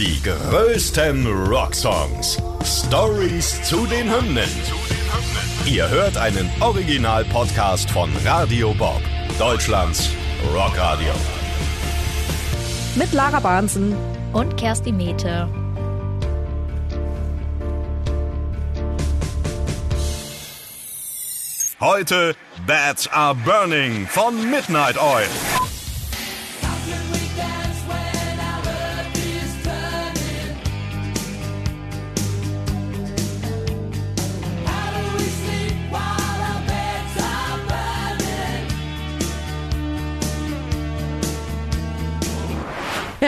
Die größten Rocksongs. Stories zu den Hymnen. Ihr hört einen Original-Podcast von Radio Bob, Deutschlands Rockradio. Mit Lara Bahnsen und Kersti Mete. Heute Bats Are Burning von Midnight Oil.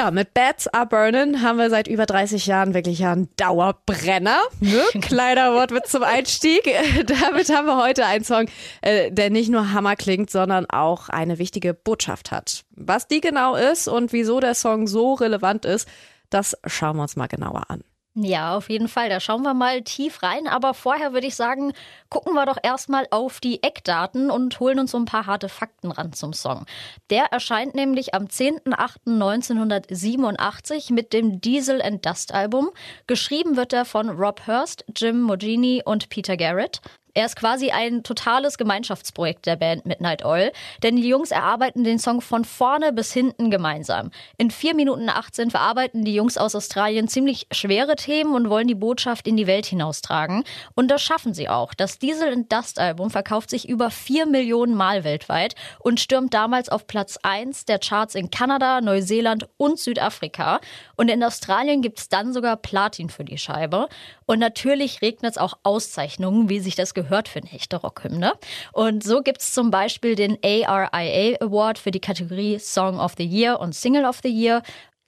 Ja, mit Bats Are Burning haben wir seit über 30 Jahren wirklich einen Dauerbrenner. Ne? Kleiner Wortwitz zum Einstieg. Damit haben wir heute einen Song, äh, der nicht nur Hammer klingt, sondern auch eine wichtige Botschaft hat. Was die genau ist und wieso der Song so relevant ist, das schauen wir uns mal genauer an. Ja, auf jeden Fall. Da schauen wir mal tief rein. Aber vorher würde ich sagen, gucken wir doch erstmal auf die Eckdaten und holen uns so ein paar harte Fakten ran zum Song. Der erscheint nämlich am 10.08.1987 mit dem Diesel and Dust Album. Geschrieben wird er von Rob Hurst, Jim Mogini und Peter Garrett. Er ist quasi ein totales Gemeinschaftsprojekt der Band Midnight Oil, denn die Jungs erarbeiten den Song von vorne bis hinten gemeinsam. In 4 Minuten 18 verarbeiten die Jungs aus Australien ziemlich schwere Themen und wollen die Botschaft in die Welt hinaustragen. Und das schaffen sie auch. Das Diesel and Dust Album verkauft sich über 4 Millionen Mal weltweit und stürmt damals auf Platz 1 der Charts in Kanada, Neuseeland und Südafrika. Und in Australien gibt es dann sogar Platin für die Scheibe. Und natürlich regnet es auch Auszeichnungen, wie sich das gehört für eine echte Rockhymne. Und so gibt es zum Beispiel den ARIA Award für die Kategorie Song of the Year und Single of the Year.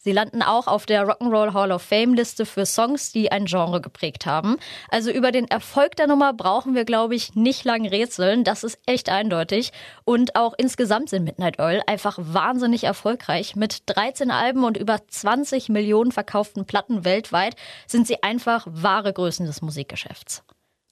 Sie landen auch auf der Rock'n'Roll Hall of Fame Liste für Songs, die ein Genre geprägt haben. Also über den Erfolg der Nummer brauchen wir, glaube ich, nicht lang rätseln. Das ist echt eindeutig. Und auch insgesamt sind Midnight Oil einfach wahnsinnig erfolgreich. Mit 13 Alben und über 20 Millionen verkauften Platten weltweit sind sie einfach wahre Größen des Musikgeschäfts.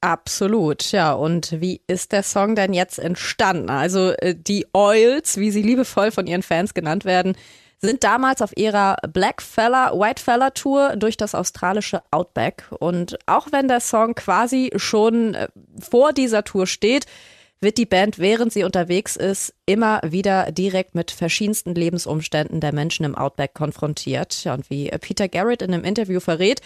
Absolut, ja. Und wie ist der Song denn jetzt entstanden? Also äh, die Oils, wie sie liebevoll von ihren Fans genannt werden, sind damals auf ihrer Black Fella, White Fella Tour durch das australische Outback. Und auch wenn der Song quasi schon äh, vor dieser Tour steht, wird die Band, während sie unterwegs ist, immer wieder direkt mit verschiedensten Lebensumständen der Menschen im Outback konfrontiert. Und wie Peter Garrett in einem Interview verrät,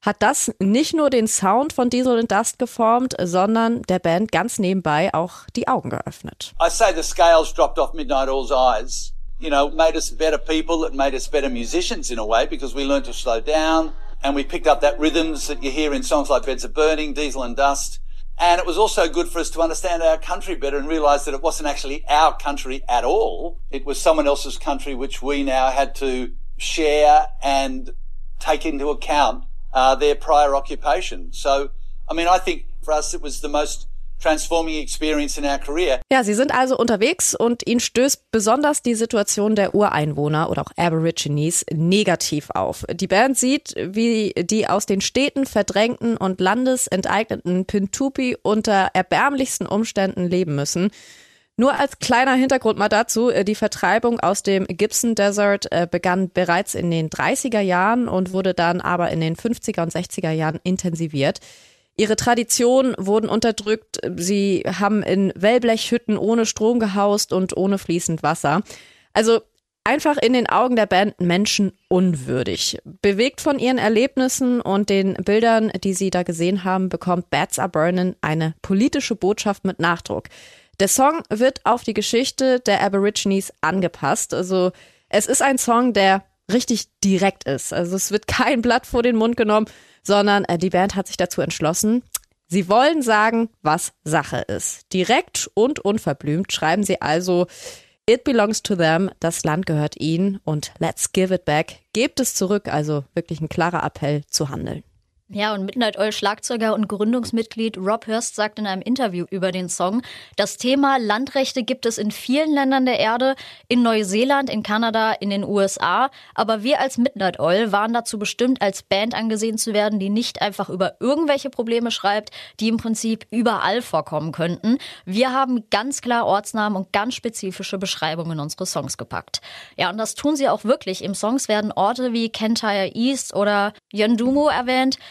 hat das nicht nur den Sound von Diesel and Dust geformt, sondern der Band ganz nebenbei auch die Augen geöffnet. I say the scales dropped off Midnight All's eyes. you know, made us better people. It made us better musicians in a way because we learned to slow down and we picked up that rhythms that you hear in songs like Beds of Burning, Diesel and Dust. And it was also good for us to understand our country better and realize that it wasn't actually our country at all. It was someone else's country, which we now had to share and take into account uh, their prior occupation. So, I mean, I think for us, it was the most transforming experience in our career. Ja, sie sind also unterwegs und ihnen stößt besonders die Situation der Ureinwohner oder auch Aborigines negativ auf. Die Band sieht, wie die aus den Städten verdrängten und landesenteigneten Pintupi unter erbärmlichsten Umständen leben müssen. Nur als kleiner Hintergrund mal dazu, die Vertreibung aus dem Gibson Desert äh, begann bereits in den 30er Jahren und wurde dann aber in den 50er und 60er Jahren intensiviert. Ihre Traditionen wurden unterdrückt. Sie haben in Wellblechhütten ohne Strom gehaust und ohne fließend Wasser. Also einfach in den Augen der Band Menschen unwürdig. Bewegt von ihren Erlebnissen und den Bildern, die sie da gesehen haben, bekommt Bats Are Burning eine politische Botschaft mit Nachdruck. Der Song wird auf die Geschichte der Aborigines angepasst. Also es ist ein Song, der richtig direkt ist. Also es wird kein Blatt vor den Mund genommen, sondern äh, die Band hat sich dazu entschlossen, Sie wollen sagen, was Sache ist. Direkt und unverblümt schreiben sie also, It belongs to them, das Land gehört ihnen und let's give it back. Gebt es zurück, also wirklich ein klarer Appell zu handeln. Ja, und Midnight Oil Schlagzeuger und Gründungsmitglied Rob Hurst sagt in einem Interview über den Song, das Thema Landrechte gibt es in vielen Ländern der Erde, in Neuseeland, in Kanada, in den USA, aber wir als Midnight Oil waren dazu bestimmt, als Band angesehen zu werden, die nicht einfach über irgendwelche Probleme schreibt, die im Prinzip überall vorkommen könnten. Wir haben ganz klar Ortsnamen und ganz spezifische Beschreibungen in unsere Songs gepackt. Ja, und das tun sie auch wirklich. Im Songs werden Orte wie Kentire East oder Yondumu erwähnt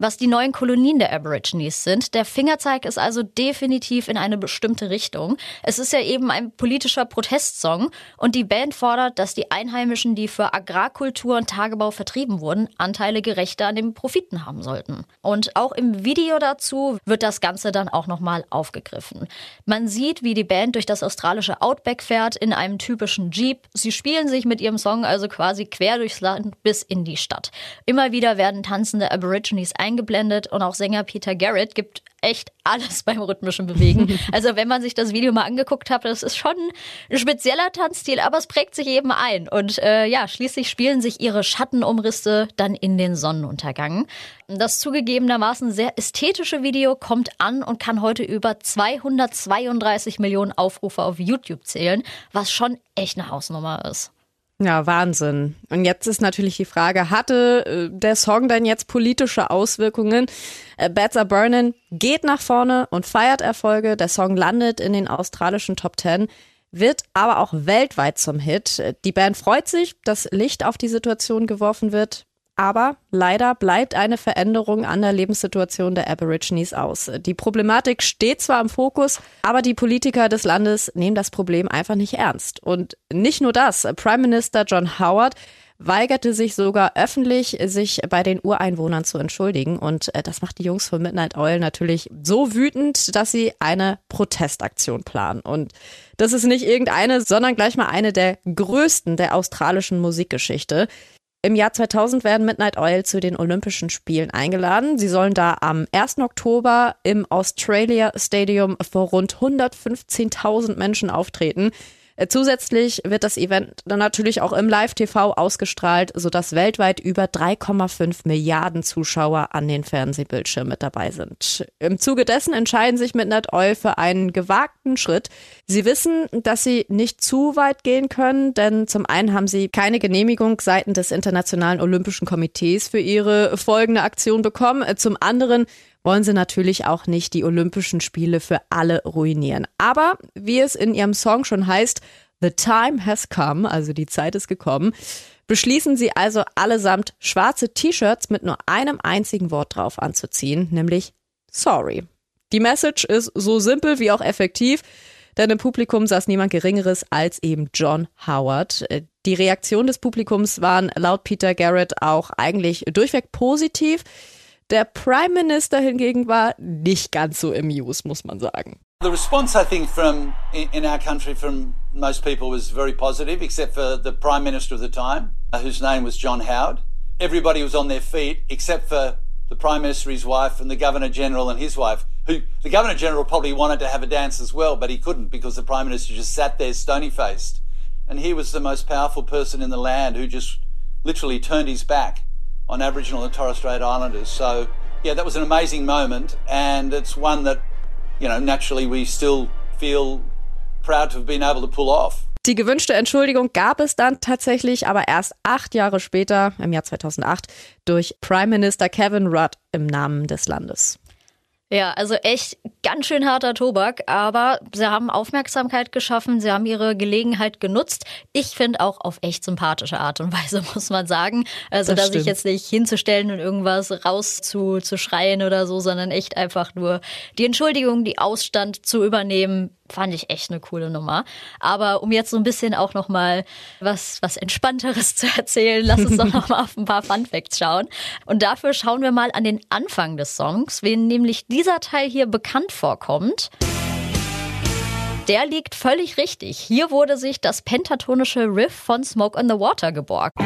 was die neuen Kolonien der Aborigines sind. Der Fingerzeig ist also definitiv in eine bestimmte Richtung. Es ist ja eben ein politischer Protestsong und die Band fordert, dass die Einheimischen, die für Agrarkultur und Tagebau vertrieben wurden, Anteile gerechter an den Profiten haben sollten. Und auch im Video dazu wird das Ganze dann auch nochmal aufgegriffen. Man sieht, wie die Band durch das australische Outback fährt in einem typischen Jeep. Sie spielen sich mit ihrem Song also quasi quer durchs Land bis in die Stadt. Immer wieder werden tanzende Aborigines ist eingeblendet und auch Sänger Peter Garrett gibt echt alles beim rhythmischen Bewegen. Also wenn man sich das Video mal angeguckt hat, das ist schon ein spezieller Tanzstil, aber es prägt sich eben ein. Und äh, ja, schließlich spielen sich ihre Schattenumrisse dann in den Sonnenuntergang. Das zugegebenermaßen sehr ästhetische Video kommt an und kann heute über 232 Millionen Aufrufe auf YouTube zählen, was schon echt eine Hausnummer ist. Ja, Wahnsinn. Und jetzt ist natürlich die Frage, hatte äh, der Song denn jetzt politische Auswirkungen? Äh, Bats Are Burning geht nach vorne und feiert Erfolge. Der Song landet in den australischen Top Ten, wird aber auch weltweit zum Hit. Die Band freut sich, dass Licht auf die Situation geworfen wird. Aber leider bleibt eine Veränderung an der Lebenssituation der Aborigines aus. Die Problematik steht zwar im Fokus, aber die Politiker des Landes nehmen das Problem einfach nicht ernst. Und nicht nur das. Prime Minister John Howard weigerte sich sogar öffentlich, sich bei den Ureinwohnern zu entschuldigen. Und äh, das macht die Jungs von Midnight Oil natürlich so wütend, dass sie eine Protestaktion planen. Und das ist nicht irgendeine, sondern gleich mal eine der größten der australischen Musikgeschichte. Im Jahr 2000 werden Midnight Oil zu den Olympischen Spielen eingeladen. Sie sollen da am 1. Oktober im Australia Stadium vor rund 115.000 Menschen auftreten. Äh, zusätzlich wird das Event dann natürlich auch im Live-TV ausgestrahlt, sodass weltweit über 3,5 Milliarden Zuschauer an den Fernsehbildschirmen mit dabei sind. Im Zuge dessen entscheiden sich Midnight Oil für einen gewagten Schritt. Sie wissen, dass sie nicht zu weit gehen können, denn zum einen haben sie keine Genehmigung seitens des Internationalen Olympischen Komitees für ihre folgende Aktion bekommen. Zum anderen wollen sie natürlich auch nicht die Olympischen Spiele für alle ruinieren. Aber wie es in ihrem Song schon heißt, The time has come, also die Zeit ist gekommen, beschließen sie also allesamt schwarze T-Shirts mit nur einem einzigen Wort drauf anzuziehen, nämlich sorry. Die Message ist so simpel wie auch effektiv, denn im Publikum saß niemand Geringeres als eben John Howard. Die Reaktion des Publikums waren laut Peter Garrett auch eigentlich durchweg positiv. Der Prime Minister hingegen war nicht ganz so amused, muss man sagen. The response, I think, from in our country from most people was very positive, except for the Prime Minister of the time, uh, whose name was John Howard. Everybody was on their feet, except for the Prime Minister, his wife, and the Governor General and his wife, who the Governor General probably wanted to have a dance as well, but he couldn't because the Prime Minister just sat there stony faced. And he was the most powerful person in the land who just literally turned his back on Aboriginal and Torres Strait Islanders. So, yeah, that was an amazing moment, and it's one that, you know, naturally we still feel proud to have been able to pull off. Die gewünschte Entschuldigung gab es dann tatsächlich, aber erst acht Jahre später, im Jahr 2008, durch Prime Minister Kevin Rudd im Namen des Landes. Ja, also echt ganz schön harter Tobak, aber sie haben Aufmerksamkeit geschaffen, sie haben ihre Gelegenheit genutzt. Ich finde auch auf echt sympathische Art und Weise, muss man sagen. Also, das dass ich jetzt nicht hinzustellen und irgendwas rauszuschreien oder so, sondern echt einfach nur die Entschuldigung, die Ausstand zu übernehmen, fand ich echt eine coole Nummer. Aber um jetzt so ein bisschen auch noch mal was was entspannteres zu erzählen, lass uns doch noch mal auf ein paar Fun Facts schauen. Und dafür schauen wir mal an den Anfang des Songs, wen nämlich dieser Teil hier bekannt vorkommt. Der liegt völlig richtig. Hier wurde sich das pentatonische Riff von Smoke on the Water geborgt.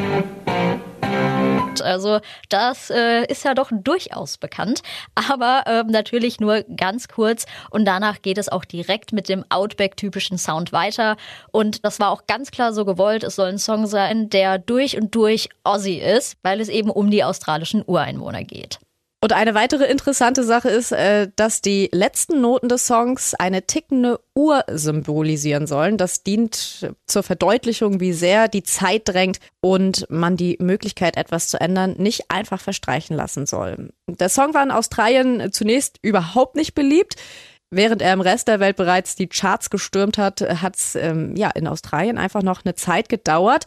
Also das äh, ist ja doch durchaus bekannt, aber äh, natürlich nur ganz kurz und danach geht es auch direkt mit dem Outback-typischen Sound weiter und das war auch ganz klar so gewollt. Es soll ein Song sein, der durch und durch Aussie ist, weil es eben um die australischen Ureinwohner geht. Und eine weitere interessante Sache ist, äh, dass die letzten Noten des Songs eine tickende Uhr symbolisieren sollen. Das dient zur Verdeutlichung, wie sehr die Zeit drängt und man die Möglichkeit, etwas zu ändern, nicht einfach verstreichen lassen soll. Der Song war in Australien zunächst überhaupt nicht beliebt. Während er im Rest der Welt bereits die Charts gestürmt hat, hat es ähm, ja in Australien einfach noch eine Zeit gedauert.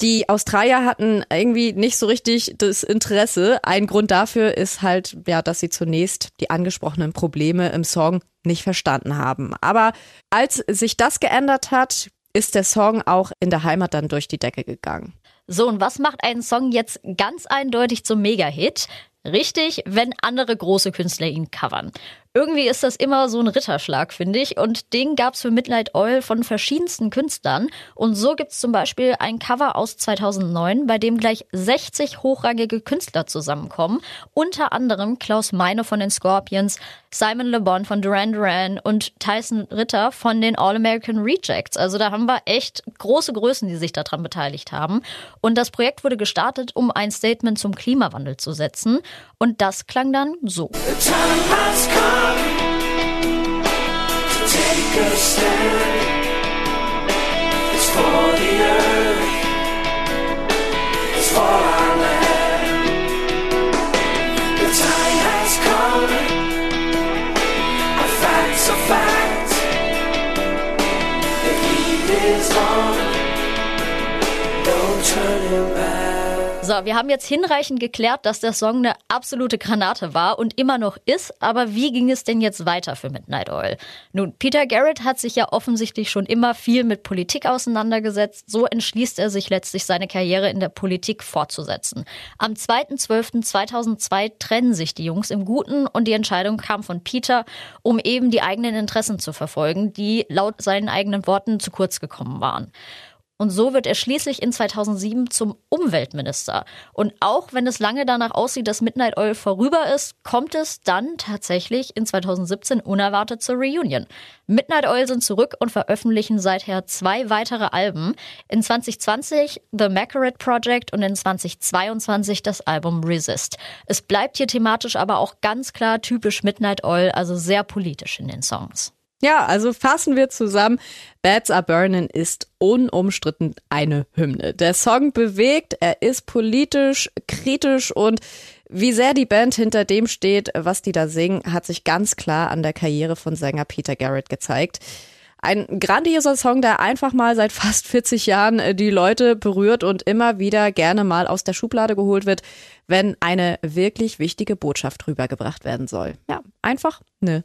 Die Australier hatten irgendwie nicht so richtig das Interesse. Ein Grund dafür ist halt, ja, dass sie zunächst die angesprochenen Probleme im Song nicht verstanden haben. Aber als sich das geändert hat, ist der Song auch in der Heimat dann durch die Decke gegangen. So, und was macht einen Song jetzt ganz eindeutig zum Mega-Hit? Richtig, wenn andere große Künstler ihn covern. Irgendwie ist das immer so ein Ritterschlag, finde ich. Und den gab's für Midnight Oil von verschiedensten Künstlern. Und so gibt's zum Beispiel ein Cover aus 2009, bei dem gleich 60 hochrangige Künstler zusammenkommen. Unter anderem Klaus Meine von den Scorpions, Simon Le Bon von Duran Duran und Tyson Ritter von den All-American Rejects. Also da haben wir echt große Größen, die sich daran beteiligt haben. Und das Projekt wurde gestartet, um ein Statement zum Klimawandel zu setzen. Und das klang dann so. to take a stand. It's for the earth, it's for our land. The time has come. A fact's a fact. The heat is on. No turning back. So, wir haben jetzt hinreichend geklärt, dass der Song eine absolute Granate war und immer noch ist. Aber wie ging es denn jetzt weiter für Midnight Oil? Nun, Peter Garrett hat sich ja offensichtlich schon immer viel mit Politik auseinandergesetzt. So entschließt er sich letztlich, seine Karriere in der Politik fortzusetzen. Am 2.12.2002 trennen sich die Jungs im Guten und die Entscheidung kam von Peter, um eben die eigenen Interessen zu verfolgen, die laut seinen eigenen Worten zu kurz gekommen waren. Und so wird er schließlich in 2007 zum Umweltminister. Und auch wenn es lange danach aussieht, dass Midnight Oil vorüber ist, kommt es dann tatsächlich in 2017 unerwartet zur Reunion. Midnight Oil sind zurück und veröffentlichen seither zwei weitere Alben. In 2020 The Macaret Project und in 2022 das Album Resist. Es bleibt hier thematisch aber auch ganz klar typisch Midnight Oil, also sehr politisch in den Songs. Ja, also fassen wir zusammen. Bats Are Burning ist unumstritten eine Hymne. Der Song bewegt, er ist politisch, kritisch und wie sehr die Band hinter dem steht, was die da singen, hat sich ganz klar an der Karriere von Sänger Peter Garrett gezeigt. Ein grandioser Song, der einfach mal seit fast 40 Jahren äh, die Leute berührt und immer wieder gerne mal aus der Schublade geholt wird, wenn eine wirklich wichtige Botschaft rübergebracht werden soll. Ja, einfach eine